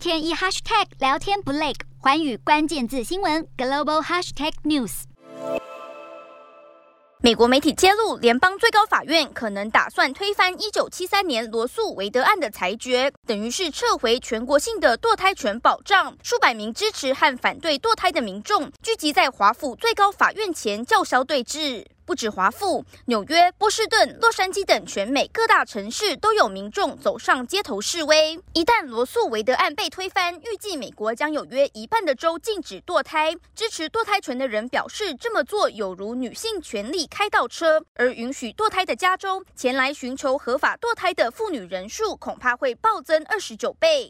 天一 hashtag 聊天不累，寰宇关键字新闻 global hashtag news。美国媒体揭露，联邦最高法院可能打算推翻一九七三年罗诉韦德案的裁决，等于是撤回全国性的堕胎权保障。数百名支持和反对堕胎的民众聚集在华府最高法院前叫嚣对峙。不止华府，纽约、波士顿、洛杉矶等全美各大城市都有民众走上街头示威。一旦罗诉韦德案被推翻，预计美国将有约一半的州禁止堕胎。支持堕胎权的人表示，这么做有如女性权利开倒车。而允许堕胎的加州，前来寻求合法堕胎的妇女人数恐怕会暴增二十九倍。